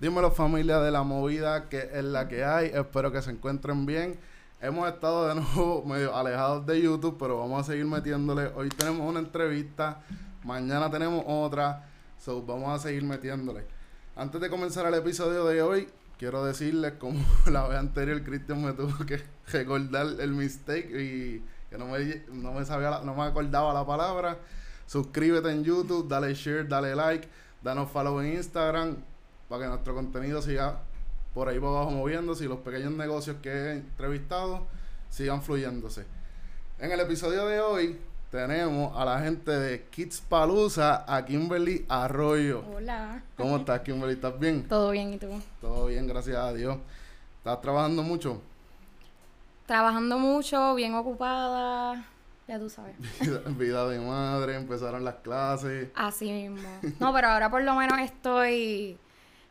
Dímelo familia de la movida que es la que hay. Espero que se encuentren bien. Hemos estado de nuevo medio alejados de YouTube, pero vamos a seguir metiéndole. Hoy tenemos una entrevista, mañana tenemos otra, so vamos a seguir metiéndole. Antes de comenzar el episodio de hoy, quiero decirles como la vez anterior Cristian me tuvo que recordar el mistake y que no me, no me sabía no me acordaba la palabra. Suscríbete en YouTube, dale share, dale like, danos follow en Instagram para que nuestro contenido siga por ahí para abajo moviéndose y los pequeños negocios que he entrevistado sigan fluyéndose. En el episodio de hoy tenemos a la gente de Kids Palusa, a Kimberly Arroyo. Hola. ¿Cómo estás, Kimberly? ¿Estás bien? Todo bien, ¿y tú? Todo bien, gracias a Dios. ¿Estás trabajando mucho? Trabajando mucho, bien ocupada, ya tú sabes. Vida, vida de madre, empezaron las clases. Así mismo. No, pero ahora por lo menos estoy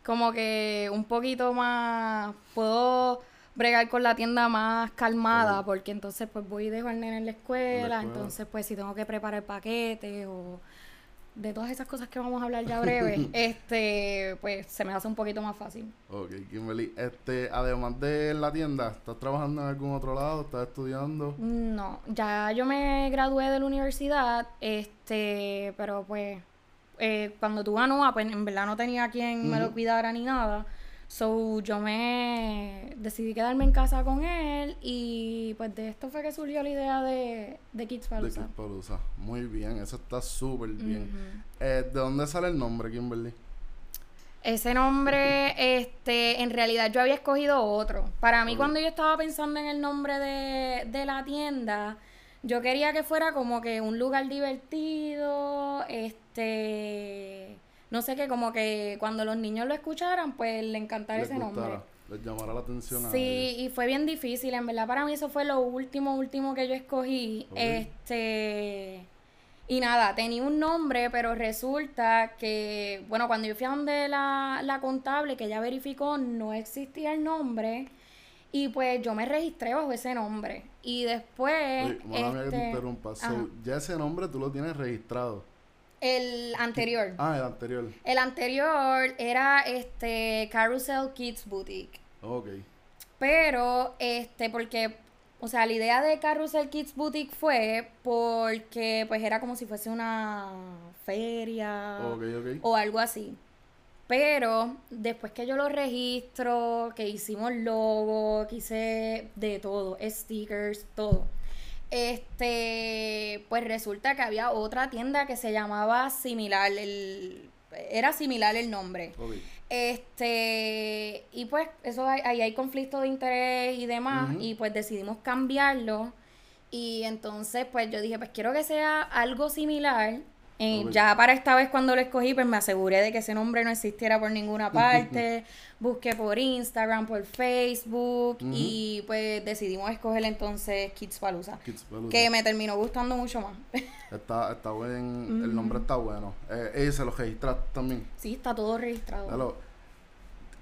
como que un poquito más, puedo bregar con la tienda más calmada, porque entonces pues voy y dejo al nene en la escuela, escuela. entonces pues si tengo que preparar paquetes o de todas esas cosas que vamos a hablar ya breve, este, pues se me hace un poquito más fácil. Ok, Kimberly, este, además de la tienda, ¿estás trabajando en algún otro lado? ¿Estás estudiando? No, ya yo me gradué de la universidad, este, pero pues eh, cuando tuve a Noah, pues en verdad no tenía quien me lo cuidara ni nada. So yo me decidí quedarme en casa con él y pues de esto fue que surgió la idea de, de Kids De Palooza. Kids Palooza. Muy bien, eso está súper bien. Eh, ¿De dónde sale el nombre, Kimberly? Ese nombre, este, en realidad yo había escogido otro. Para mí, cuando yo estaba pensando en el nombre de, de la tienda, yo quería que fuera como que un lugar divertido, este, no sé qué, como que cuando los niños lo escucharan, pues le encantara Les ese nombre. Les llamará la atención a Sí, y fue bien difícil, en verdad para mí eso fue lo último, último que yo escogí. Este, y nada, tenía un nombre, pero resulta que, bueno, cuando yo fui a donde la, la contable, que ella verificó, no existía el nombre. Y pues yo me registré bajo ese nombre. Y después, Oye, mala mía que te este, interrumpa. So, ajá. ya ese nombre tú lo tienes registrado. El anterior. Ah, el anterior. El anterior era este Carousel Kids Boutique. Ok. Pero, este, porque, o sea, la idea de Carrusel Kids Boutique fue porque, pues, era como si fuese una feria Ok, ok. o algo así. Pero, después que yo lo registro, que hicimos logo, que hice de todo, stickers, todo. Este, pues resulta que había otra tienda que se llamaba similar, el, era similar el nombre. Este, y pues eso ahí hay conflicto de interés y demás, y pues decidimos cambiarlo. Y entonces, pues yo dije, pues quiero que sea algo similar. Eh. Ya para esta vez cuando lo escogí, pues me aseguré de que ese nombre no existiera por ninguna parte. Busqué por Instagram, por Facebook, y pues decidimos escoger entonces Kids Palooza. Kids Palooza. Que me terminó gustando mucho más. Está, está buen, el nombre está bueno. Eh, se lo registraste también. sí, está todo registrado.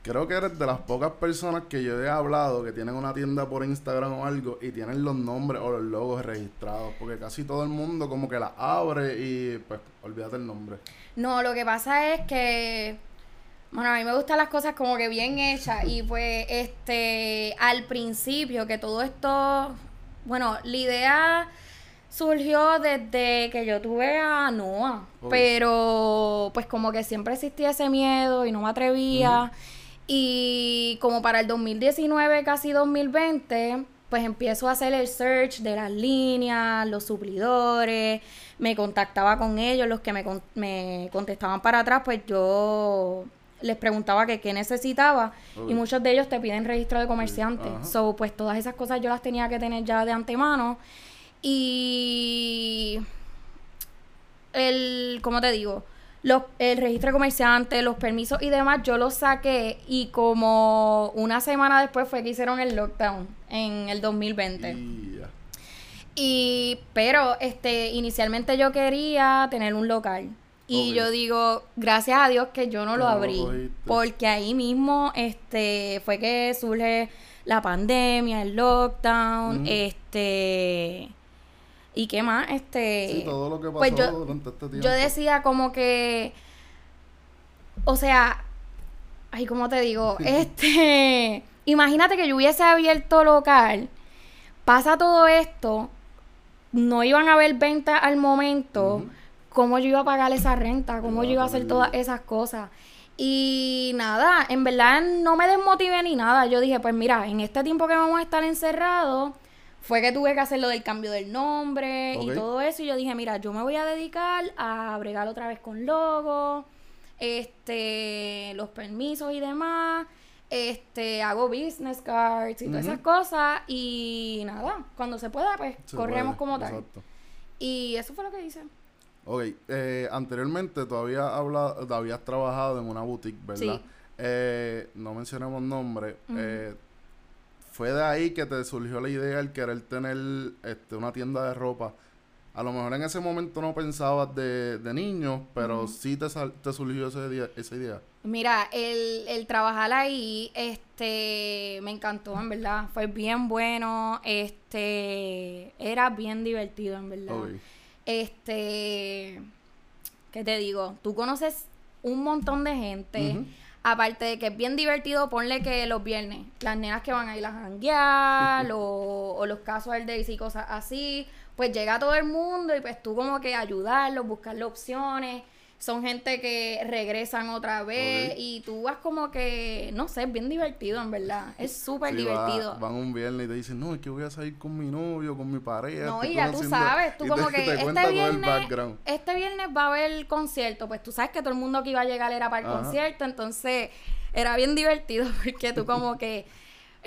Creo que eres de las pocas personas que yo he hablado que tienen una tienda por Instagram o algo y tienen los nombres o los logos registrados. Porque casi todo el mundo como que la abre y pues olvídate el nombre. No, lo que pasa es que, bueno, a mí me gustan las cosas como que bien hechas y pues, este, al principio que todo esto, bueno, la idea surgió desde que yo tuve a Noah, pero pues como que siempre existía ese miedo y no me atrevía. Y como para el 2019, casi 2020, pues empiezo a hacer el search de las líneas, los suplidores, me contactaba con ellos, los que me, me contestaban para atrás, pues yo les preguntaba que qué necesitaba y muchos de ellos te piden registro de comerciante. ajá. So, pues todas esas cosas yo las tenía que tener ya de antemano y el, ¿cómo te digo? Los, el registro de comerciante, los permisos y demás, yo los saqué y como una semana después fue que hicieron el lockdown en el 2020. Y pero, este, inicialmente yo quería tener un local. Y yo digo, gracias a Dios que yo no lo no lo abrí. porque ahí mismo, este, fue que surge la pandemia, el lockdown, Ujú. este, y qué más, este. Sí, todo lo que pasó pues yo, durante este tiempo. yo decía como que, o sea, Ay, ¿cómo te digo? este. Imagínate que yo hubiese abierto local. Pasa todo esto. No iban a haber ventas al momento. ¿Cómo yo iba a pagar esa renta? ¿Cómo yo iba a hacer todas esas cosas? Y nada, en verdad no me desmotivé ni nada. Yo dije, pues mira, en este tiempo que vamos a estar encerrados, fue que tuve que hacer lo del cambio del nombre y todo eso. Y yo dije, mira, yo me voy a dedicar a bregar otra vez con logo, este, los permisos y demás. Este, hago business cards y todas esas cosas. Y nada, cuando se pueda, pues corremos como tal. Y eso fue lo que hice. Ok, eh, anteriormente tú habías, hablado, habías trabajado en una boutique, ¿verdad? Eh, no mencionemos nombre. eh, fue de ahí que te surgió la idea el querer tener este, una tienda de ropa. A lo mejor en ese momento no pensabas de, de niño, pero sí te, te surgió ese esa idea. Mira, el, el, trabajar ahí, este, me encantó, en verdad. Fue bien bueno, este, era bien divertido, en verdad. Este, ¿qué te digo? Tú conoces un montón de gente. Aparte de que es bien divertido, ponle que los viernes, las nenas que van a ir a janguear o, o, los casos del Daisy y cosas así, pues llega todo el mundo y pues tú como que ayudarlos, buscarle opciones son gente que regresan otra vez y tú vas como que, no sé, es bien divertido en verdad, es súper divertido. van un viernes y te dicen, no, es que voy a salir con mi novio, con mi pareja. No, y ya tú sabes, tú como que este, viernes, este viernes va a haber concierto, pues tú sabes que todo el mundo que iba a llegar era para el concierto, entonces era bien divertido porque tú como que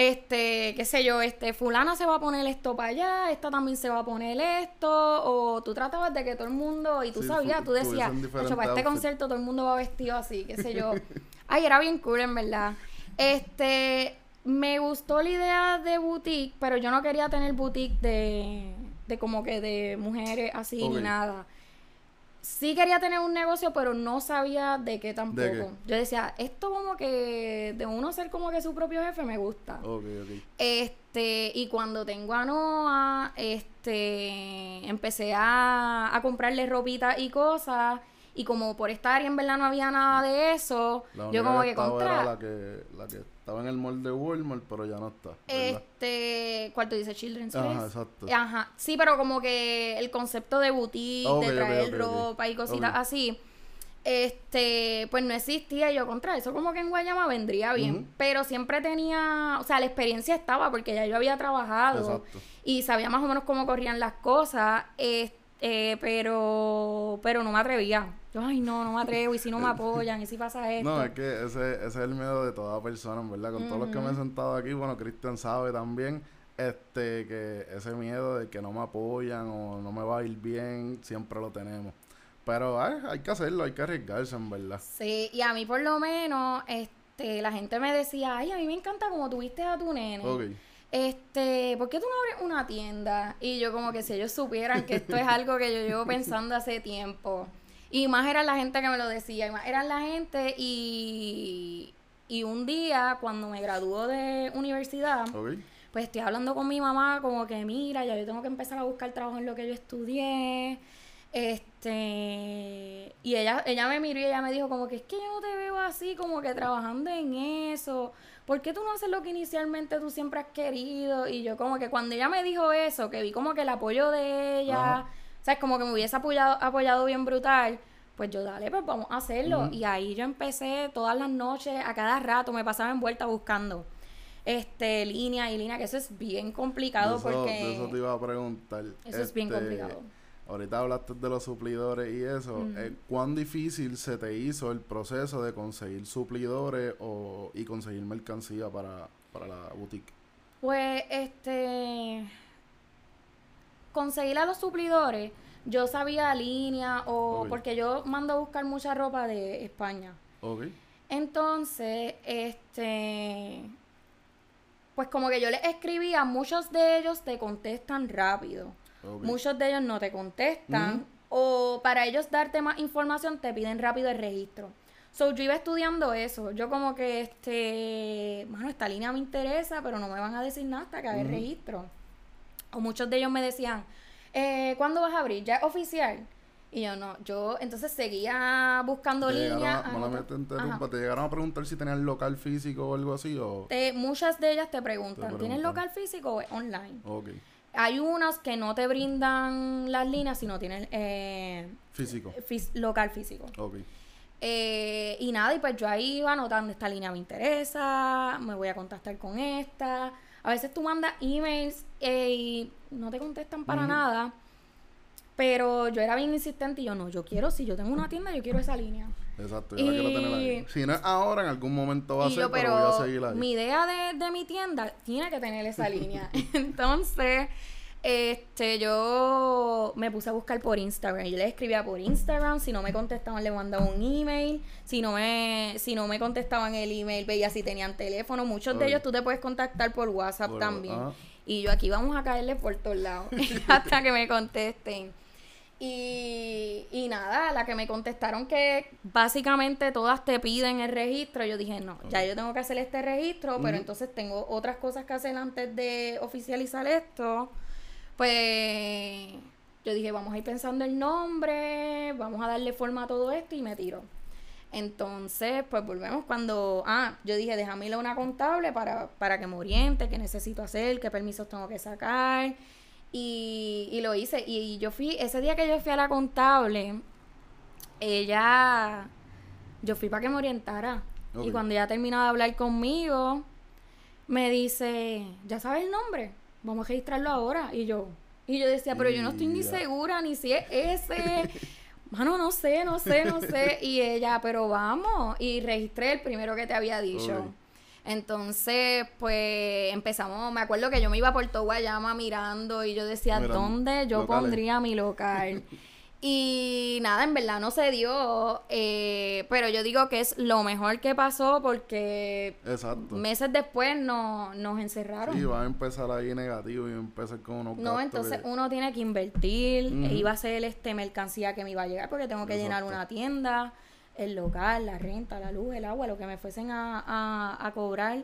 este, qué sé yo, este, fulana se va a poner esto para allá, esta también se va a poner esto, o tú tratabas de que todo el mundo, y tú sabías, tú decías, para este concierto todo el mundo va vestido así, qué sé yo. Ay, era bien cool, en verdad. Este, me gustó la idea de boutique, pero yo no quería tener boutique de, de como que de mujeres así ni nada sí quería tener un negocio, pero no sabía de qué tampoco. Yo decía, esto como que de uno ser como que su propio jefe me gusta. Este, y cuando tengo a Noah, este, empecé a, a comprarle ropita y cosas. Y como por estar y en verdad no había nada de eso, yo como que contra. La que, la que estaba en el mall de Walmart, pero ya no está. Este, ¿cuál tú dices? Children's Place. Ajá, exacto. Ajá. Sí, pero como que el concepto de boutique, de traer ropa y cositas así, este, pues no existía. Yo contra eso, como que en Guayama vendría bien. Pero siempre tenía, o sea, la experiencia estaba porque ya yo había trabajado y sabía más o menos cómo corrían las cosas. Este, pero, pero no me atrevía yo, ay, no, no me atrevo, y si no me apoyan, y si pasa esto. No, es que ese, ese es el miedo de toda persona, ¿verdad? Con todos los que me he sentado aquí, bueno, Cristian sabe también, este, que ese miedo de que no me apoyan o no me va a ir bien, siempre lo tenemos. Pero ay, hay que hacerlo, hay que arriesgarse, en verdad. Sí, y a mí por lo menos, este, la gente me decía, ay, a mí me encanta como tuviste a tu nene. Okay este, ¿por qué tú no abres una tienda? Y yo como que si ellos supieran que esto es algo que yo llevo pensando hace tiempo. Y más era la gente que me lo decía, y más era la gente y, y un día cuando me graduó de universidad, pues estoy hablando con mi mamá como que mira, ya yo tengo que empezar a buscar trabajo en lo que yo estudié. Este, y ella, ella me miró y ella me dijo como que es que yo no te veo así, como que trabajando en eso. ¿Por qué tú no haces lo que inicialmente tú siempre has querido? Y yo como que cuando ella me dijo eso, que vi como que el apoyo de ella, o sea, como que me hubiese apoyado, apoyado bien brutal. Pues yo, dale, pues vamos a hacerlo. Y ahí yo empecé todas las noches, a cada rato, me pasaba en vuelta buscando este línea y línea, que eso es bien complicado porque... eso te iba a preguntar. Eso es bien este, complicado. Ahorita hablaste de los suplidores y eso. Eh, ¿Cuán difícil se te hizo el proceso de conseguir suplidores o, y conseguir mercancía para, para la boutique? Pues, este conseguir a los suplidores, yo sabía línea o porque yo mando a buscar mucha ropa de España. Entonces, este, pues como que yo les escribía, muchos de ellos te contestan rápido. Muchos de ellos no te contestan. O para ellos darte más información te piden rápido el registro. So, yo iba estudiando eso. Yo como que, este, bueno, esta línea me interesa, pero no me van a decir nada hasta que haga el registro o muchos de ellos me decían, eh, ¿cuándo vas a abrir? ¿Ya es oficial? Y yo no, yo entonces seguía buscando ¿Te líneas. a- te interrumpa, ajá. ¿te llegaron a preguntar si tenían local físico o algo así? O... Te- muchas de ellas te preguntan, Te ¿tienes preguntan. local físico o es online? Ok, Hay unas que no te brindan las líneas si no tienes eh, físico. fis- local físico. Eh, y nada, y pues yo ahí iba anotando, esta línea me interesa, me voy a contactar con esta. A veces tú mandas emails eh, y no te contestan para nada. Pero yo era bien insistente y yo no, yo quiero, si yo tengo una tienda, yo quiero esa línea. Exacto, yo la quiero tener ahí. Y- Si no es ahora, en algún momento va a y ser, yo, pero, voy a seguir ahí. mi idea de, de mi tienda tiene que tener esa línea. Entonces, este, yo me puse a buscar por Instagram. Yo le escribía por Instagram. Si no me contestaban, le mandaba un email. Si no me, si no me contestaban el email, veía si tenían teléfono. Muchos de ellos tú te puedes contactar por WhatsApp también. Y yo aquí vamos a caerle por todos lados hasta que me contesten. Y, y nada, la que me contestaron que básicamente todas te piden el registro, yo dije, no, ya yo tengo que hacer este registro, pero entonces tengo otras cosas que hacer antes de oficializar esto. Pues yo dije, vamos a ir pensando el nombre, vamos a darle forma a todo esto y me tiro. Entonces, pues volvemos cuando, ah, yo dije, déjame ir a una contable para, para que me oriente, qué necesito hacer, qué permisos tengo que sacar. Y, y lo hice. Y yo fui, ese día que yo fui a la contable, ella, yo fui para que me orientara. Y cuando ella terminó de hablar conmigo, me dice, ¿ya sabes el nombre? Vamos a registrarlo ahora. Y yo, y yo decía, pero yo no estoy ni Ya. segura ni si es ese. Mano, no sé, no sé, no sé. Y ella, pero vamos. Y registré el primero que te había dicho. Entonces, pues empezamos. Me acuerdo que yo me iba por todo Guayama mirando y yo decía, ¿dónde yo locales. pondría mi local? y nada, en verdad no se dio. eh, pero yo digo que es lo mejor que pasó porque Exacto. meses después no, nos encerraron. Sí, va a empezar ahí negativo y va a empezar con unos No, entonces que- uno tiene que invertir, e iba a ser este mercancía que me iba a llegar porque tengo que llenar una tienda, el local, la renta, la luz, el agua, lo que me fuesen a, a, a cobrar.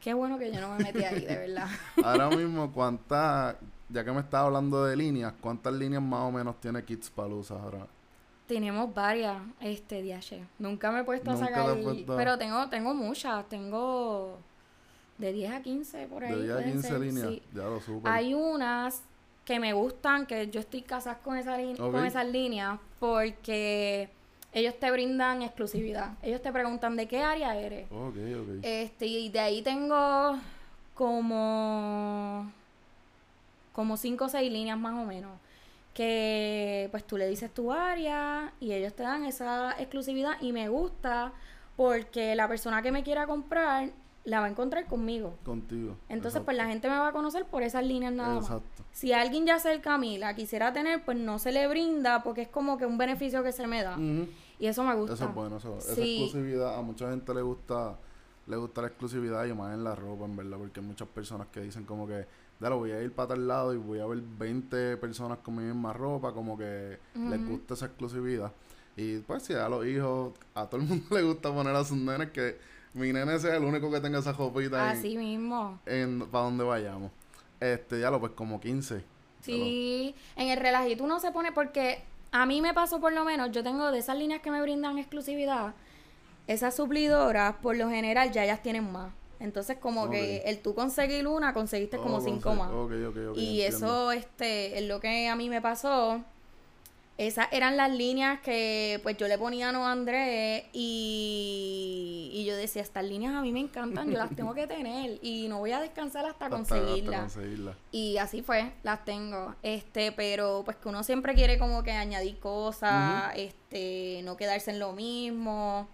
Qué bueno que yo no me metí ahí, de verdad. Ahora mismo, ¿cuántas, ya que me estás hablando de líneas, cuántas líneas más o menos tiene Kids Palooza ahora? Tenemos varias, este, DH. Nunca me he puesto Nunca a sacar, puesto- pero tengo, tengo muchas, tengo de 10 a 15 por ahí. De 10 a pueden 15 ser, líneas. sí. Ya lo supe. Hay unas que me gustan, que yo estoy casada con, esa lin- Ok. con esas líneas, porque ellos te brindan exclusividad. Ellos te preguntan de qué área eres. Ok, ok. Este, y de ahí tengo como como cinco o seis líneas más o menos. Que pues tú le dices tu área y ellos te dan esa exclusividad y me gusta porque la persona que me quiera comprar la va a encontrar conmigo. Contigo. Entonces, pues la gente me va a conocer por esas líneas nada más. Exacto. Si alguien ya cerca a mí la quisiera tener, pues no se le brinda porque es como que un beneficio que se me da. Y eso me gusta. Eso es bueno, eso, esa exclusividad, a mucha gente le gusta, le gusta la exclusividad y más en la ropa, en verdad, porque hay muchas personas que dicen como que, dale, voy a ir para tal lado y voy a ver 20 personas con mi misma ropa, como que les gusta esa exclusividad. Y pues si a los hijos, a todo el mundo le gusta poner a sus nenes que mi nene sea el único que tenga esa ropita en, Así mismo. en, para donde vayamos. Este, ya lo pues como 15. Sí, en el relajito uno se pone porque a mí me pasó por lo menos, yo tengo de esas líneas que me brindan exclusividad, esas suplidoras por lo general ya ellas tienen más. Entonces como que el tú conseguir una, conseguiste como Oh, cinco conse- más. ok, ok, ok, y entiendo. eso este es lo que a mí me pasó. Esas eran las líneas que pues yo le ponía a No Andrés y, y yo decía, estas líneas a mí me encantan, yo las tengo que tener y no voy a descansar hasta, Hasta- conseguirlas. hasta conseguirla. Y así fue, las tengo. Este, pero pues que uno siempre quiere como que añadir cosas, este, no quedarse en lo mismo.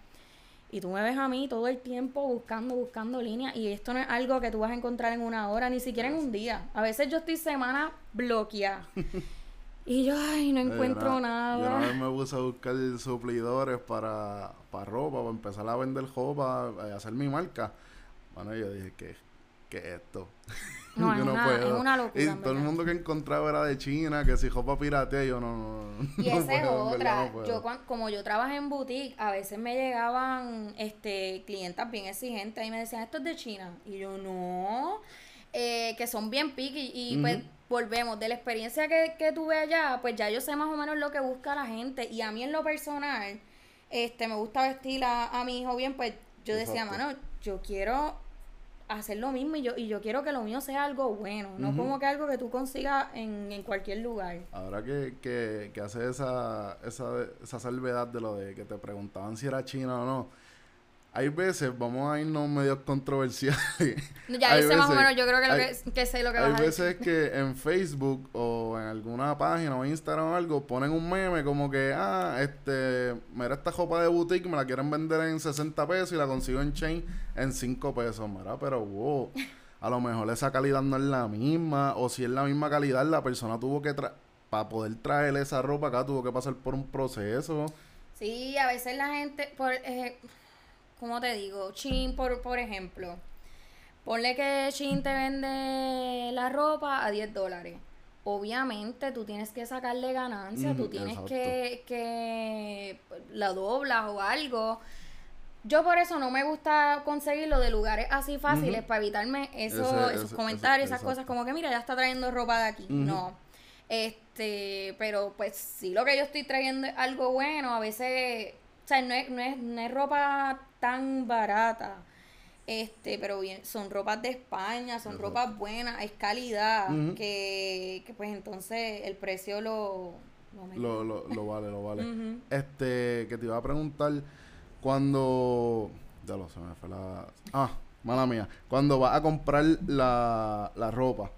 Y tú me ves a mí todo el tiempo buscando, buscando líneas. Y esto no es algo que tú vas a encontrar en una hora, ni siquiera en un día. A veces yo estoy semana bloqueada. y yo, ay, no Eh, yo encuentro una- Yo una nada. vez me puse a buscar suplidores para, para ropa, para empezar a vender ropa, a hacer mi marca. Bueno, yo dije, ¿qué, qué es esto? No, Yo es, una, es una locura. Y todo el mundo que encontraba era de China, que si ropa piratea, yo no, no, no. Y no esa es puedo, otra. no puedo. yo como yo trabajé en boutique, a veces me llegaban este clientas bien exigentes y me decían, esto es de China. Y yo, no. eh, que son bien picky y pues volvemos, de la experiencia que, que tuve allá, pues ya yo sé más o menos lo que busca la gente. Y a mí en lo personal, este, me gusta vestir a, a mi hijo bien, pues yo decía, mano, yo quiero hacer lo mismo y yo, y yo quiero que lo mío sea algo bueno, no como que algo que tú consigas en, en cualquier lugar. Ahora que, que, que hace esa, esa, esa salvedad de lo de que te preguntaban si era china o no, hay veces, vamos a irnos medio controversiales. Ya dice más o menos, yo creo que, lo que, que, sé lo que Hay vas a veces que en Facebook o en alguna página o Instagram o algo ponen un meme como que, ah, este, mira esta ropa de boutique, me la quieren vender en 60 pesos y la consigo en chain en 5 pesos, mira, pero wow. A lo mejor esa calidad no es la misma, o si es la misma calidad, la persona tuvo que, para poder traer esa ropa acá, tuvo que pasar por un proceso. Sí, a veces la gente, por, eh, ¿cómo te digo? Chin, por, por ejemplo. Ponle que Chin te vende la ropa a 10 dólares. Obviamente tú tienes que sacarle ganancia, tú tienes que, que la doblas o algo. Yo por eso no me gusta conseguirlo de lugares así fáciles para evitarme eso, esos comentarios, esas cosas como que mira, ya está trayendo ropa de aquí. No. Este, pero pues sí lo que yo estoy trayendo es algo bueno, a veces, o sea, no es, no es, no es ropa tan barata. Este, pero bien, son ropas de España, son ropas buenas, es calidad, que, que, pues entonces el precio lo... Lo, lo, lo, vale, lo vale. Este, que te iba a preguntar, cuando... Ya lo sé, me fue la... Ah, mala mía. Cuando vas a comprar la, la ropa,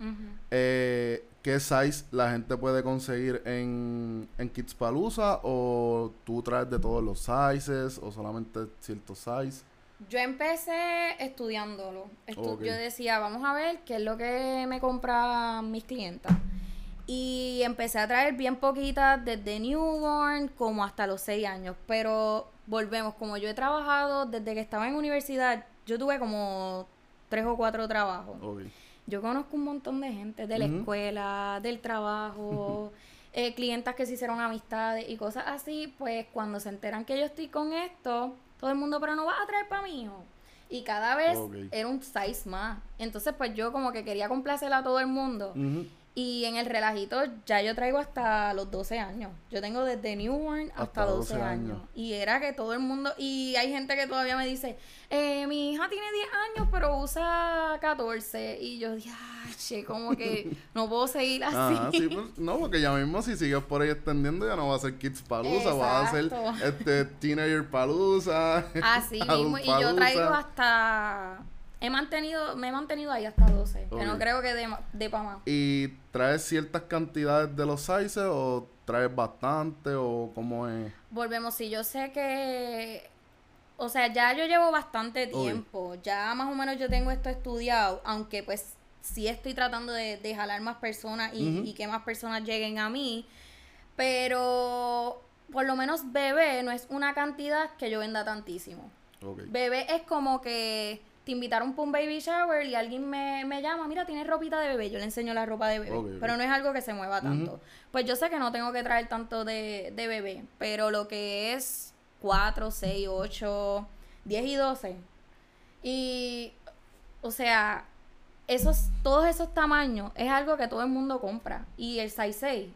eh, ¿qué size la gente puede conseguir en, en Kids Palusa? ¿O tú traes de todos los sizes? ¿O solamente ciertos size? Yo empecé estudiándolo. Yo decía, vamos a ver qué es lo que me compran mis clientas. Y empecé a traer bien poquitas desde newborn como hasta los 6 años. Pero volvemos, como yo he trabajado desde que estaba en universidad, yo tuve como tres o cuatro trabajos yo conozco un montón de gente de la escuela, del trabajo, eh, clientas que se hicieron amistades y cosas así, pues cuando se enteran que yo estoy con esto, todo el mundo, pero no vas a traer para mí, hijo. Y cada vez era un size más. Entonces, pues yo como que quería complacer a todo el mundo. Y en el relajito ya yo traigo hasta los 12 años. Yo tengo desde newborn hasta, 12, años. Y era que todo el mundo... Y hay gente que todavía me dice, eh, mi hija tiene 10 años pero usa 14. Y yo dije, che, como que no puedo seguir así. Pues, no, porque ya mismo si sigues por ahí extendiendo ya no va a ser Kids Palusa, va a ser este Teenager Palusa. Así mismo. Y yo traigo hasta He mantenido, me he mantenido ahí hasta 12, que no creo que de, de para más. ¿Y traes ciertas cantidades de los sizes o traes bastante o cómo es? Volvemos, si yo sé que, o sea, ya yo llevo bastante tiempo, ya más o menos yo tengo esto estudiado, aunque pues sí estoy tratando de, de jalar más personas y, y que más personas lleguen a mí, pero por lo menos bebé no es una cantidad que yo venda tantísimo. Bebé es como que te invitaron para un baby shower y alguien me, llama, mira, tienes ropita de bebé, yo le enseño la ropa de bebé, pero no es algo que se mueva tanto. Pues yo sé que no tengo que traer tanto de, de bebé, pero lo que es 4, 6, 8, 10 y 12. Y, o sea, esos, todos esos tamaños es algo que todo el mundo compra. Y el size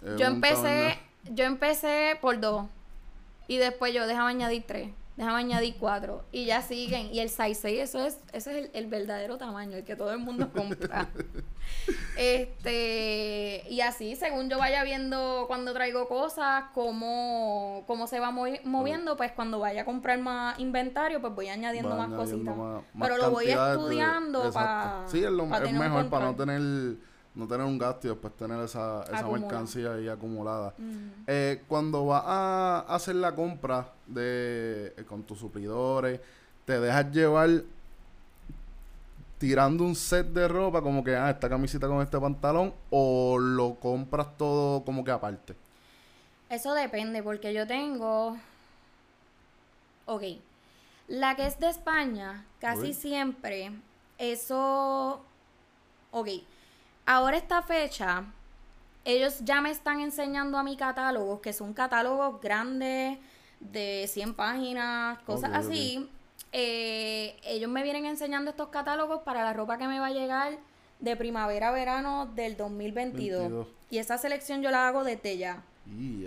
6. yo empecé, yo empecé por 2. Y después yo dejaba añadir 3 déjame añadir cuatro. Y ya siguen. Y el size 6, eso es, ese es el, verdadero tamaño, el que todo el mundo compra. este, y así, según yo vaya viendo cuando traigo cosas, cómo, cómo se va moviendo, pues cuando vaya a comprar más inventario, pues voy añadiendo más cositas. Pero lo voy estudiando para. Sí, es, lo, es mejor para no tener no tener un gasto y después tener esa, esa mercancía ahí acumulada. Eh, cuando vas a hacer la compra de eh, con tus suplidores, te dejas llevar tirando un set de ropa como que, ah, esta camiseta con este pantalón, o lo compras todo como que aparte. Eso depende, porque yo tengo... Ok. La que es de España, casi siempre, eso... Ok ahora esta fecha, ellos ya me están enseñando a mi catálogo, que son catálogos grandes de 100 páginas, cosas así. eh, ellos me vienen enseñando estos catálogos para la ropa que me va a llegar de primavera a verano del 2022. 22. Y esa selección yo la hago desde ya. Y.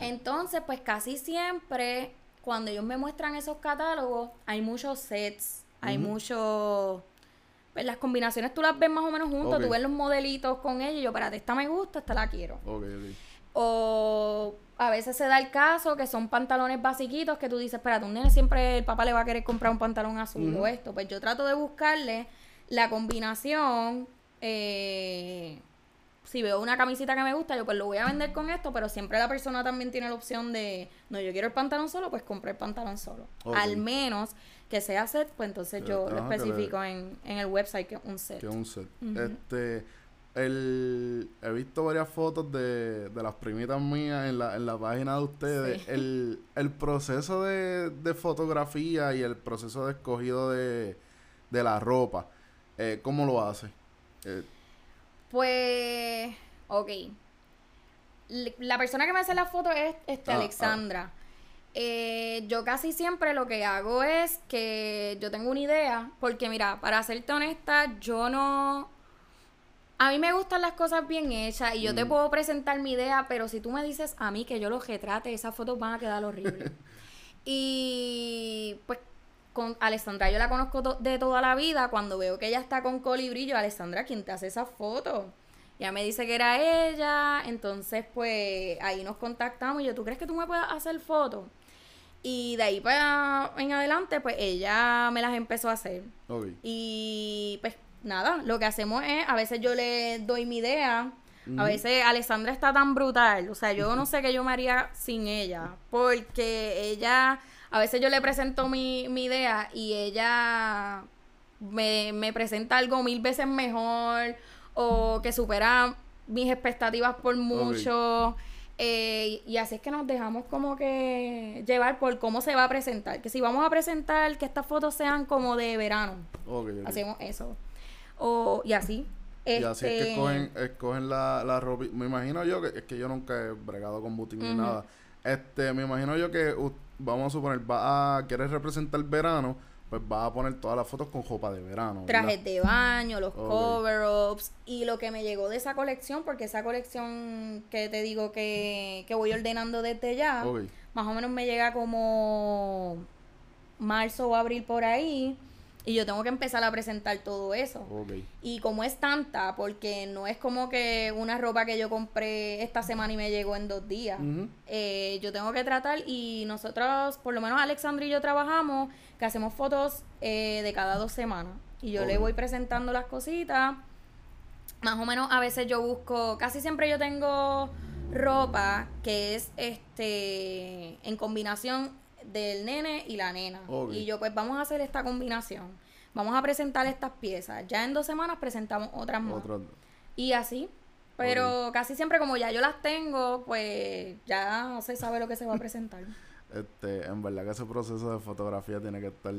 Entonces, pues casi siempre, cuando ellos me muestran esos catálogos, hay muchos sets, hay muchos... Pues las combinaciones tú las ves más o menos juntas, tú ves los modelitos con ellos y yo, espérate, esta me gusta, esta la quiero. Ok, ok. O a veces se da el caso que son pantalones basiquitos que tú dices, espérate, un nene siempre el papá le va a querer comprar un pantalón azul o esto. Pues yo trato de buscarle la combinación. eh, si veo una camisita que me gusta, yo pues lo voy a vender con esto, pero siempre la persona también tiene la opción de, no, yo quiero el pantalón solo, pues compré el pantalón solo. Al menos que sea set, pues entonces yo lo le- especifico en, en el website que es un set. Que es un set. Este. El, he visto varias fotos de, de las primitas mías en la, en la página de ustedes. Sí. El, el proceso de, de fotografía y el proceso de escogido de, de la ropa, eh, ¿cómo lo hace? Eh, Pues, ok. La persona que me hace la foto es este, Ah, Alexandra. Eh, yo casi siempre lo que hago es que yo tengo una idea, porque mira, para serte honesta, yo no... A mí me gustan las cosas bien hechas y yo te Mm. puedo presentar mi idea, pero si tú me dices a mí que yo los retrate, esas fotos van a quedar horribles. y pues con Alessandra yo la conozco to- de toda la vida. Cuando veo que ella está con colibrillo, Alessandra, ¿quién te hace esas fotos? Ya me dice que era ella, entonces pues ahí nos contactamos. Y yo, ¿tú crees que tú me puedas hacer fotos? Y de ahí para en adelante, pues ella me las empezó a hacer. Y pues nada, lo que hacemos es, a veces yo le doy mi idea, a veces Alessandra está tan brutal, o sea, yo no sé qué yo me haría sin ella, porque ella, a veces yo le presento mi, mi idea y ella me, me presenta algo mil veces mejor o que supera mis expectativas por mucho. eh, y así es que nos dejamos como que llevar por cómo se va a presentar. Que si vamos a presentar que estas fotos sean como de verano, hacemos eso. O, y así. Y así es que Este, escogen, escogen la, la ropa. Me imagino yo que es que yo nunca he bregado con boutique ni nada. Este, me imagino yo que vamos a suponer, va a querer representar el verano, pues va a poner todas las fotos con ropa de verano. trajes de baño, los cover-ups y lo que me llegó de esa colección, porque esa colección que te digo que, que voy ordenando desde ya, más o menos me llega como marzo o abril por ahí y yo tengo que empezar a presentar todo eso. Y como es tanta, porque no es como que una ropa que yo compré esta semana y me llegó en dos días. Eh, yo tengo que tratar y nosotros, por lo menos Alexandra y yo trabajamos, que hacemos fotos eh, de cada dos semanas. Y yo le voy presentando las cositas. Más o menos a veces yo busco, casi siempre yo tengo ropa que es este en combinación del nene y la nena. Y yo pues vamos a hacer esta combinación. Vamos a presentar estas piezas. Ya en dos semanas presentamos otras más. Y así. Pero casi siempre como ya yo las tengo, pues ya se sabe lo que se va a presentar. Este, en verdad que ese proceso de fotografía tiene que estar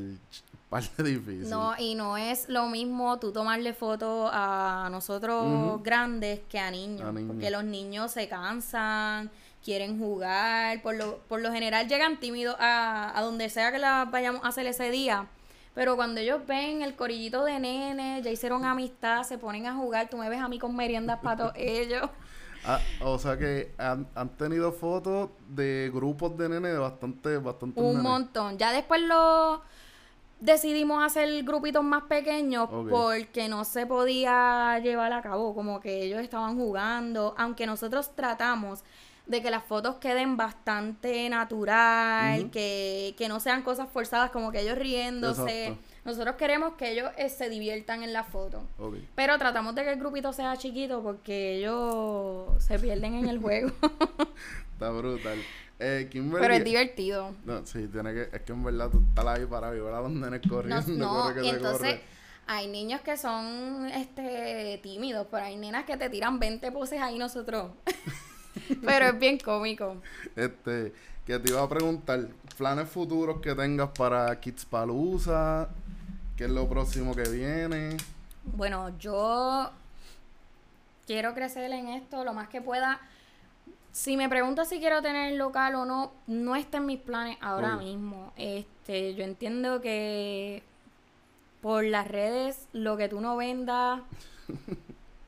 parte difícil. No, y no es lo mismo tú tomarle fotos a nosotros grandes que a niños, A niños. Porque los niños se cansan, quieren jugar, por lo, por lo general llegan tímidos a, a donde sea que las vayamos a hacer ese día. Pero cuando ellos ven el corillito de nene, ya hicieron amistad, se ponen a jugar, tú me ves a mí con meriendas para todos ellos. Ah, o sea que han, han tenido fotos de grupos de nenes de bastante, bastante Un montón. Ya después lo decidimos hacer grupitos más pequeños porque no se podía llevar a cabo, como que ellos estaban jugando, aunque nosotros tratamos de que las fotos queden bastante natural, que, que no sean cosas forzadas, como que ellos riéndose. Exacto. Nosotros queremos que ellos eh, se diviertan en la foto. Pero tratamos de que el grupito sea chiquito porque ellos se pierden en el juego. Está brutal. Eh, Kimberly- Pero es divertido. No, sí, tiene que, es que en verdad tú estás ahí para ver a los nenes No, corriendo, no, corre que y entonces corre. hay niños que son este tímidos, pero hay nenas que te tiran 20 poses ahí nosotros. pero es bien cómico. Este, que te iba a preguntar, planes futuros que tengas para Kids Palusa, qué es lo próximo que viene. Bueno, yo quiero crecer en esto lo más que pueda. Si me preguntas si quiero tener local o no, no está en mis planes ahora mismo. Este, yo entiendo que por las redes lo que tú no vendas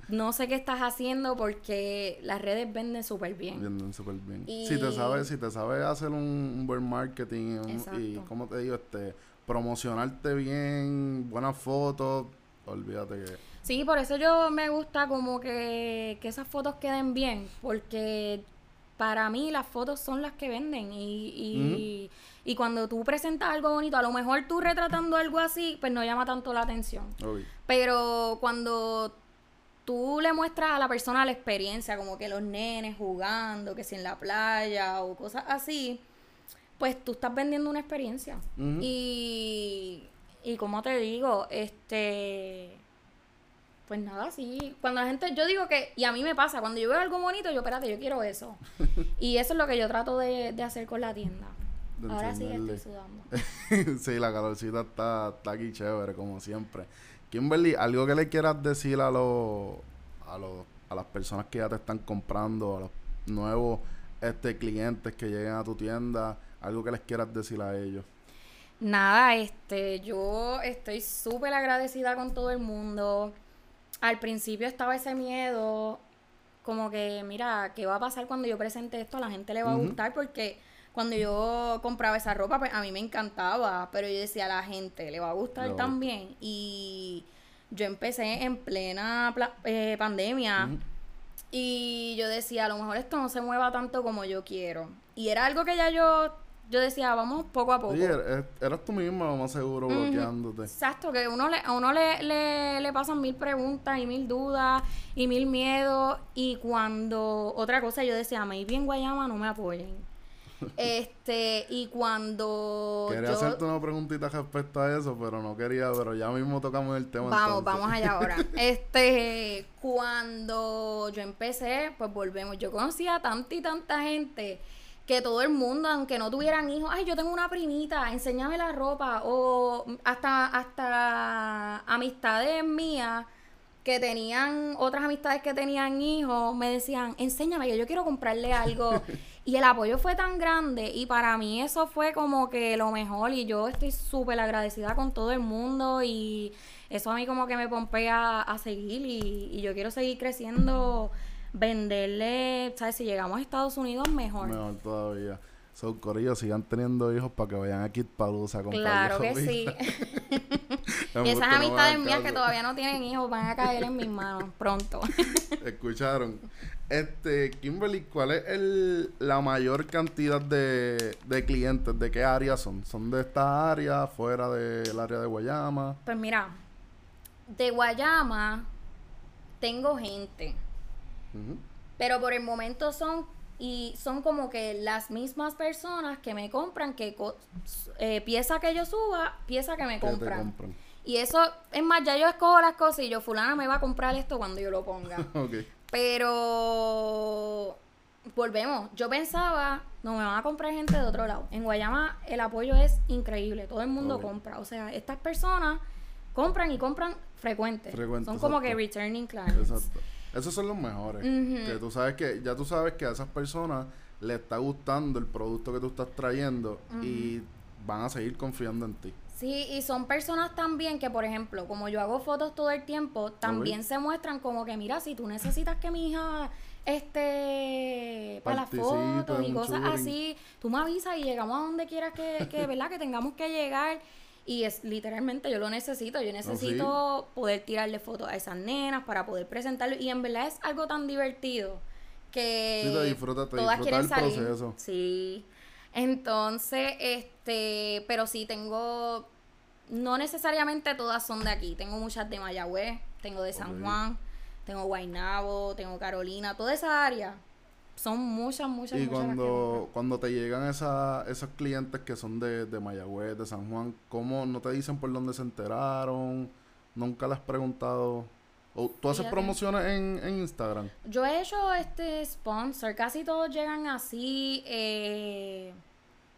no sé qué estás haciendo porque las redes venden súper bien. Venden súper bien. Si te sabes, si te sabes hacer un, buen marketing y, como te digo, este promocionarte bien, buenas fotos, olvídate que Sí, por eso yo me gusta como que, que esas fotos queden bien, porque para mí las fotos son las que venden y, y, cuando tú presentas algo bonito, a lo mejor tú retratando algo así, pues no llama tanto la atención. Pero cuando tú le muestras a la persona la experiencia, como que los nenes jugando, que si en la playa o cosas así, pues tú estás vendiendo una experiencia. Y, y como te digo, este, pues nada, sí. Cuando la gente, yo digo que, y a mí me pasa, cuando yo veo algo bonito, yo, espérate, yo quiero eso. y eso es lo que yo trato de, hacer con la tienda. Ahora sí estoy sudando. sí, la calorcita está, está aquí chévere, como siempre. Kimberly, algo que le quieras decir a los a los a las personas que ya te están comprando, a los nuevos este clientes que lleguen a tu tienda, algo que les quieras decir a ellos. Nada, este, yo estoy súper agradecida con todo el mundo. Al principio estaba ese miedo, como que, mira, ¿qué va a pasar cuando yo presente esto? A la gente le va a gustar porque cuando yo compraba esa ropa, pues a mí me encantaba, pero yo decía, a la gente le va a gustar también. Y yo empecé en plena eh, pandemia. Y yo decía, a lo mejor esto no se mueva tanto como yo quiero. Y era algo que ya yo yo decía, vamos poco a poco. Sí, eras tú misma, más seguro, bloqueándote. Exacto, que uno le, a uno le, le, le, pasan mil preguntas y mil dudas y mil miedos. Y cuando, otra cosa, yo decía, me bien Guayama, no me apoyen. Este, y cuando. Quería hacerte una preguntita respecto a eso, pero no quería, pero ya mismo tocamos el tema. Vamos, vamos allá ahora. este, cuando yo empecé, pues volvemos. Yo conocía a tanta y tanta gente que todo el mundo, aunque no tuvieran hijos, ay, yo tengo una primita, enséñame la ropa, o hasta, hasta amistades mías que tenían, otras amistades que tenían hijos, me decían, enséñame, que yo quiero comprarle algo. y el apoyo fue tan grande y para mí eso fue como que lo mejor y yo estoy súper agradecida con todo el mundo y eso a mí como que me pompea a seguir y, y yo quiero seguir creciendo, venderle, ¿sabes? Si llegamos a Estados Unidos, mejor. Mejor todavía. Son corillos, sigan teniendo hijos para que vayan a Kid Palusa con Claro que sí. y esas amistades mías que todavía no tienen hijos van a caer en mis manos pronto. Escucharon. Este, Kimberly, ¿cuál es el, la mayor cantidad de, de clientes? ¿De qué área son? ¿Son de esta área, fuera del área de Guayama? Pues mira, de Guayama tengo gente. Pero por el momento son y son como que las mismas personas que me compran, que eh, pieza que yo suba, pieza que me compran. Y eso, es más, ya yo escojo las cosas y yo, fulana me va a comprar esto cuando yo lo ponga. Pero volvemos, yo pensaba, no me van a comprar gente de otro lado. En Guayama el apoyo es increíble, todo el mundo compra. O sea, estas personas compran y compran frecuentes. Son como que returning clients. Exacto. Esos son los mejores. Que tú sabes que, ya tú sabes que a esas personas le está gustando el producto que tú estás trayendo y van a seguir confiando en ti. Sí, y son personas también que, por ejemplo, como yo hago fotos todo el tiempo, también se muestran como que, mira, si tú necesitas que mi hija este para las fotos y cosas así, tú me avisas y llegamos a donde quieras que, que ¿verdad? que tengamos que llegar. Y es literalmente, yo lo necesito. Yo necesito poder tirarle fotos a esas nenas para poder presentarlo. Y en verdad es algo tan divertido que sí, te disfruta, te todas quieren el salir. Proceso. Sí. Entonces, este, pero sí tengo, no necesariamente todas son de aquí. Tengo muchas de Mayagüez, tengo de San Juan, tengo Guaynabo, tengo Carolina, toda esa área son muchas, muchas, y cuando, cuando te llegan esa, esos clientes que son de, de Mayagüez, de San Juan, ¿cómo no te dicen por dónde se enteraron? ¿Nunca les has preguntado? ¿O ¿Tú haces promociones en, en, Instagram? Yo he hecho este sponsor, casi todos llegan así. Eh,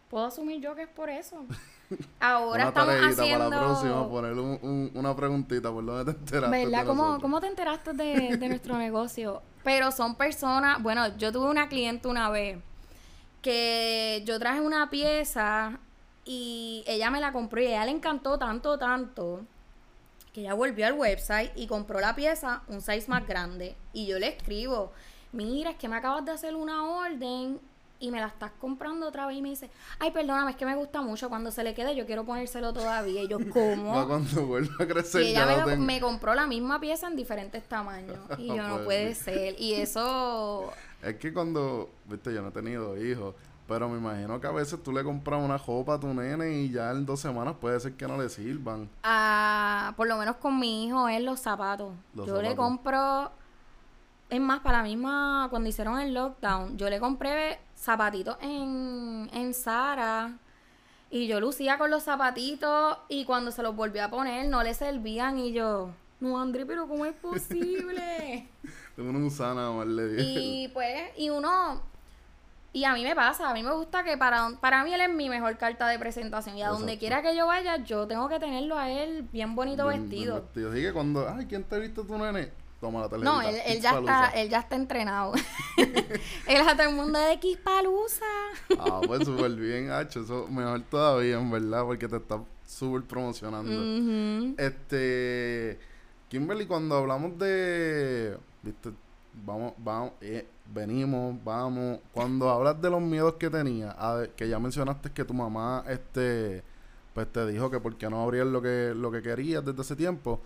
Puedo asumir yo que es por eso. Ahora una estamos haciendo... para la próxima, poner un- un- una preguntita por dónde te enteraste. de ¿Verdad? ¿Cómo. ¿Cómo te enteraste de, de nuestro negocio? Pero son personas, bueno, yo tuve una cliente una vez que yo traje una pieza y ella me la compró y a ella le encantó tanto, tanto que ella volvió al website y compró la pieza un size más grande. Y yo le escribo, mira, es que me acabas de hacer una orden y me la estás comprando otra vez y me dice, ay, perdóname, es que me gusta mucho, cuando se le quede yo quiero ponérselo todavía. Y yo, ¿cómo? Va cuando vuelva a crecer, Y ya ella lo me, me compró la misma pieza en diferentes tamaños. Y yo, no Pues puede ser. Y eso, Es que cuando, viste, yo no he tenido hijos, pero me imagino que a veces tú le compras una ropa a tu nene y ya en dos semanas puede ser que no le sirvan. ah, por lo menos con mi hijo, es los zapatos. Los yo le compro, es más, para la misma, cuando hicieron el lockdown, yo le compré zapatitos en, en Zara. Y yo lucía con los zapatitos y cuando se los volví a poner no le servían y yo, no, André, pero ¿cómo es posible? Tengo una más le dije. Y pues, y uno, y a mí me pasa, a mí me gusta que para, para mí él es mi mejor carta de presentación. Y a donde quiera que yo vaya, yo tengo que tenerlo a él bien bonito Bien- bien vestido. vestido. Así que cuando, ay, ¿quién te viste tu nene? Toma la tarjeta. No, él, él ya está, él ya está entrenado. él a todo el mundo de X Palusa. Ah, pues súper bien, Hacho. Eso mejor todavía, en verdad, porque te está súper promocionando. Este. Kimberly, cuando hablamos de. Viste, vamos, vamos, eh, venimos, vamos. Cuando hablas de los miedos que tenía, a que ya mencionaste que tu mamá, este. Pues te dijo que por qué no abrías lo que, lo que querías desde ese tiempo.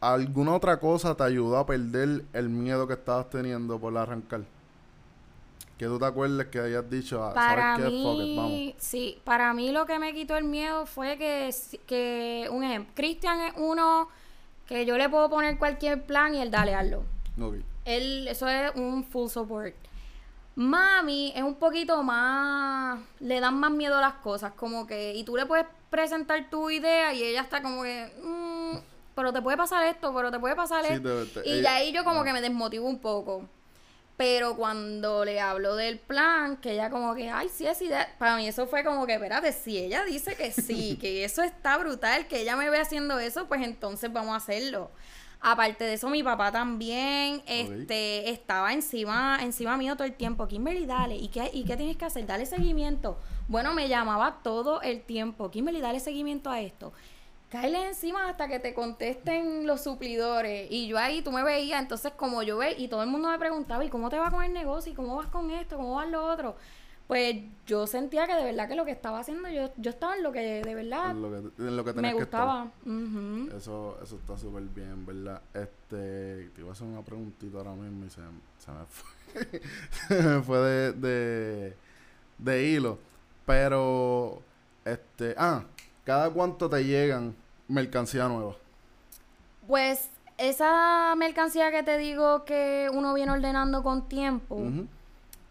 ¿Alguna otra cosa te ayudó a perder el miedo que estabas teniendo por arrancar? Que tú te acuerdes que hayas dicho, ah, Para ¿sabes qué? Fuck it, vamos. mí, sí, para mí lo que me quitó el miedo fue que, que un ejemplo, Cristian es uno que yo le puedo poner cualquier plan y él dale hazlo. Ok. Él, eso es un full support. Mami es un poquito más, le dan más miedo a las cosas, como que, y tú le puedes presentar tu idea y ella está como que, "Mm, pero te puede pasar esto, pero te puede pasar Sí, esto. te- te- y ella- ahí yo como ah. que me desmotivo un poco. Pero cuando le hablo del plan, que ella como que, ay, sí es idea, para mí eso fue como que, espérate, si ella dice que sí, que eso está brutal, que ella me ve haciendo eso, pues entonces vamos a hacerlo. Aparte de eso, mi papá también este, estaba encima, encima mío todo el tiempo. Kimberly, dale. ¿Y qué, ¿Y qué tienes que hacer? Dale seguimiento. Bueno, me llamaba todo el tiempo. Kimberly, dale seguimiento a esto. Cáele encima hasta que te contesten los suplidores. Y yo ahí, tú me veías, entonces como yo ve, y todo el mundo me preguntaba, ¿y cómo te va con el negocio? ¿Y cómo vas con esto? ¿Cómo vas lo otro? Pues yo sentía que de verdad que lo que estaba haciendo, yo, yo estaba en lo que de verdad En lo que, en lo que me que gustaba. Eso, eso está súper bien, ¿verdad? Este, te iba a hacer una preguntita ahora mismo y se, se me fue. se me fue de, de, de hilo. Pero, este, ah, ¿cada cuánto te llegan mercancía nueva? Pues esa mercancía que te digo que uno viene ordenando con tiempo,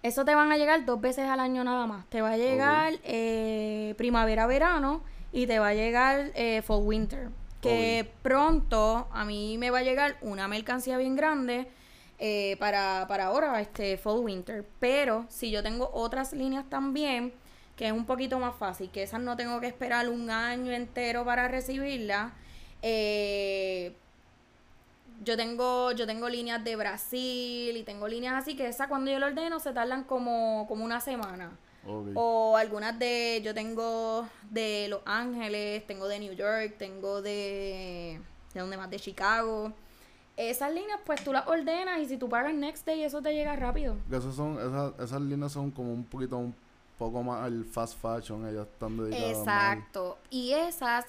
eso te van a llegar dos veces al año nada más. Te va a llegar eh, primavera-verano y te va a llegar eh, fall-winter. Que pronto a mí me va a llegar una mercancía bien grande eh, para, para ahora, este fall-winter. Pero si yo tengo otras líneas también, que es un poquito más fácil, que esas no tengo que esperar un año entero para recibirlas. Eh, yo tengo, yo tengo líneas de Brasil y tengo líneas así que esas cuando yo lo ordeno se tardan como, como una semana. O algunas de, yo tengo de Los Ángeles, tengo de New York, tengo de, de donde más, de Chicago. Esas líneas pues tú las ordenas y si tú pagas next day eso te llega rápido. Esos son, esas, esas líneas son como un poquito, un poco más al fast fashion, ellas están dedicadas más Exacto. Y esas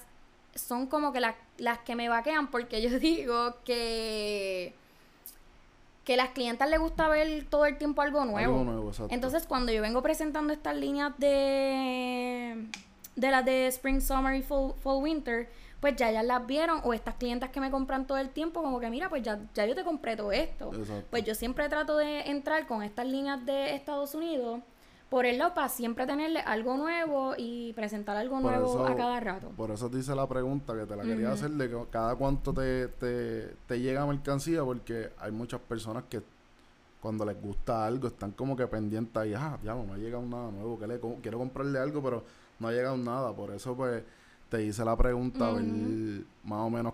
son como que las, las que me vaquean porque yo digo que que las clientas les gusta ver todo el tiempo algo nuevo. Algo nuevo, exacto. Entonces, cuando yo vengo presentando estas líneas de de las de Spring, Summer y Fall, fall Winter, pues ya ellas las vieron o estas clientas que me compran todo el tiempo como que mira, pues ya, ya yo te compré todo esto. Exacto. Pues yo siempre trato de entrar con estas líneas de Estados Unidos por el lado para siempre tenerle algo nuevo y presentar algo Por nuevo eso- a cada rato. Por eso te hice la pregunta que te la quería hacer de cada cuánto te, te, te llega mercancía, porque hay muchas personas que cuando les gusta algo están como que pendientes ahí, ah, ya no me ha llegado nada nuevo, que le quiero comprarle algo, pero no ha llegado nada. Por eso, pues, te hice la pregunta, a ver más o menos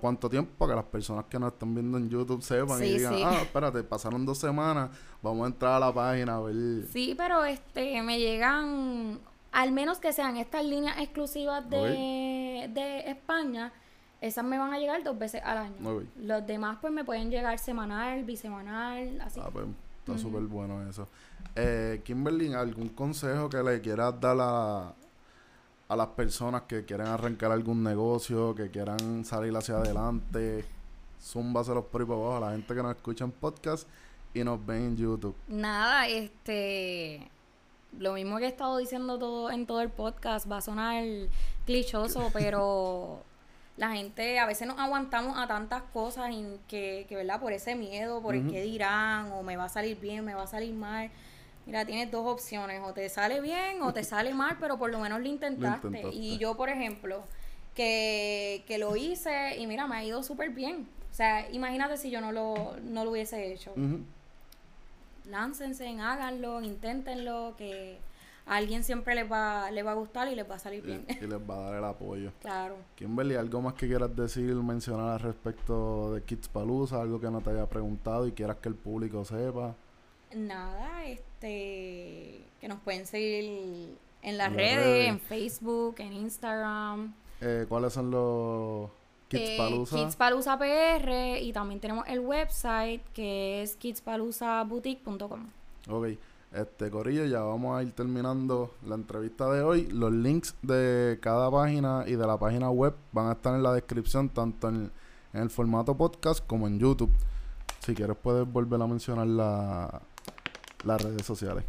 cuánto tiempo para que las personas que nos están viendo en YouTube sepan y digan, ah, espérate, pasaron dos semanas, vamos a entrar a la página a ver. Sí, pero este, me llegan, al menos que sean estas líneas exclusivas de, de España, esas me van a llegar dos veces al año. Los demás pues me pueden llegar semanal, bisemanal, así. Ah, pues está súper bueno eso. Eh, Kimberly, ¿algún consejo que le quieras dar a, a las personas que quieren arrancar algún negocio, que quieran salir hacia adelante? Zúmbaselos por ahí para abajo a la gente que nos escucha en podcast y nos ven en YouTube. Nada, este... Lo mismo que he estado diciendo todo en todo el podcast va a sonar clichoso, pero la gente a veces nos aguantamos a tantas cosas en que, que ¿verdad? Por ese miedo, por el que dirán, o me va a salir bien, me va a salir mal. Mira, tienes dos opciones, o te sale bien o te sale mal, pero por lo menos lo intentaste. Y yo, por ejemplo, que, que, lo hice y mira, me ha ido súper bien. O sea, imagínate si yo no lo, no lo hubiese hecho. Láncense, háganlo, inténtenlo, que alguien siempre les va, les va a gustar y les va a salir bien. Y, les va a dar el apoyo. Claro. Kimberly, ¿algo más que quieras decir, mencionar al respecto de Kids Palooza? Algo que no te haya preguntado y quieras que el público sepa. Nada, este, que nos pueden seguir en las, redes, en Facebook, en Instagram. Eh, ¿Cuáles son los Kids Palooza? Kids Palooza PR y también tenemos el website que es kidspaloozaboutique.com. Ok. Este, Corillo, ya vamos a ir terminando la entrevista de hoy. Los links de cada página y de la página web van a estar en la descripción, tanto en, el formato podcast como en YouTube. Si quieres, puedes volver a mencionar la, las redes sociales.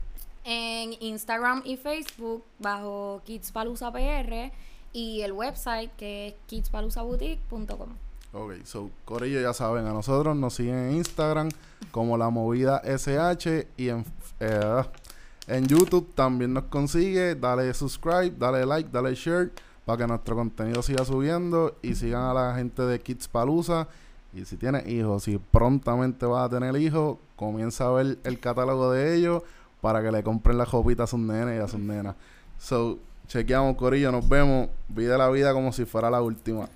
En Instagram y Facebook, bajo PR y el website que es kidspaloozaboutique.com. Ok, so, Corillo, ya saben, a nosotros nos siguen en Instagram como La Movida SH y en, eh, en YouTube también nos consigue. Dale subscribe, dale like, dale share para que nuestro contenido siga subiendo y sigan a la gente de Kids Palusa. Y si tienes hijos, si prontamente vas a tener hijos, comienza a ver el catálogo de ellos para que le compren la jopita a sus nenes y a sus nenas. So, chequeamos, Corillo, nos vemos. Vida la vida como si fuera la última.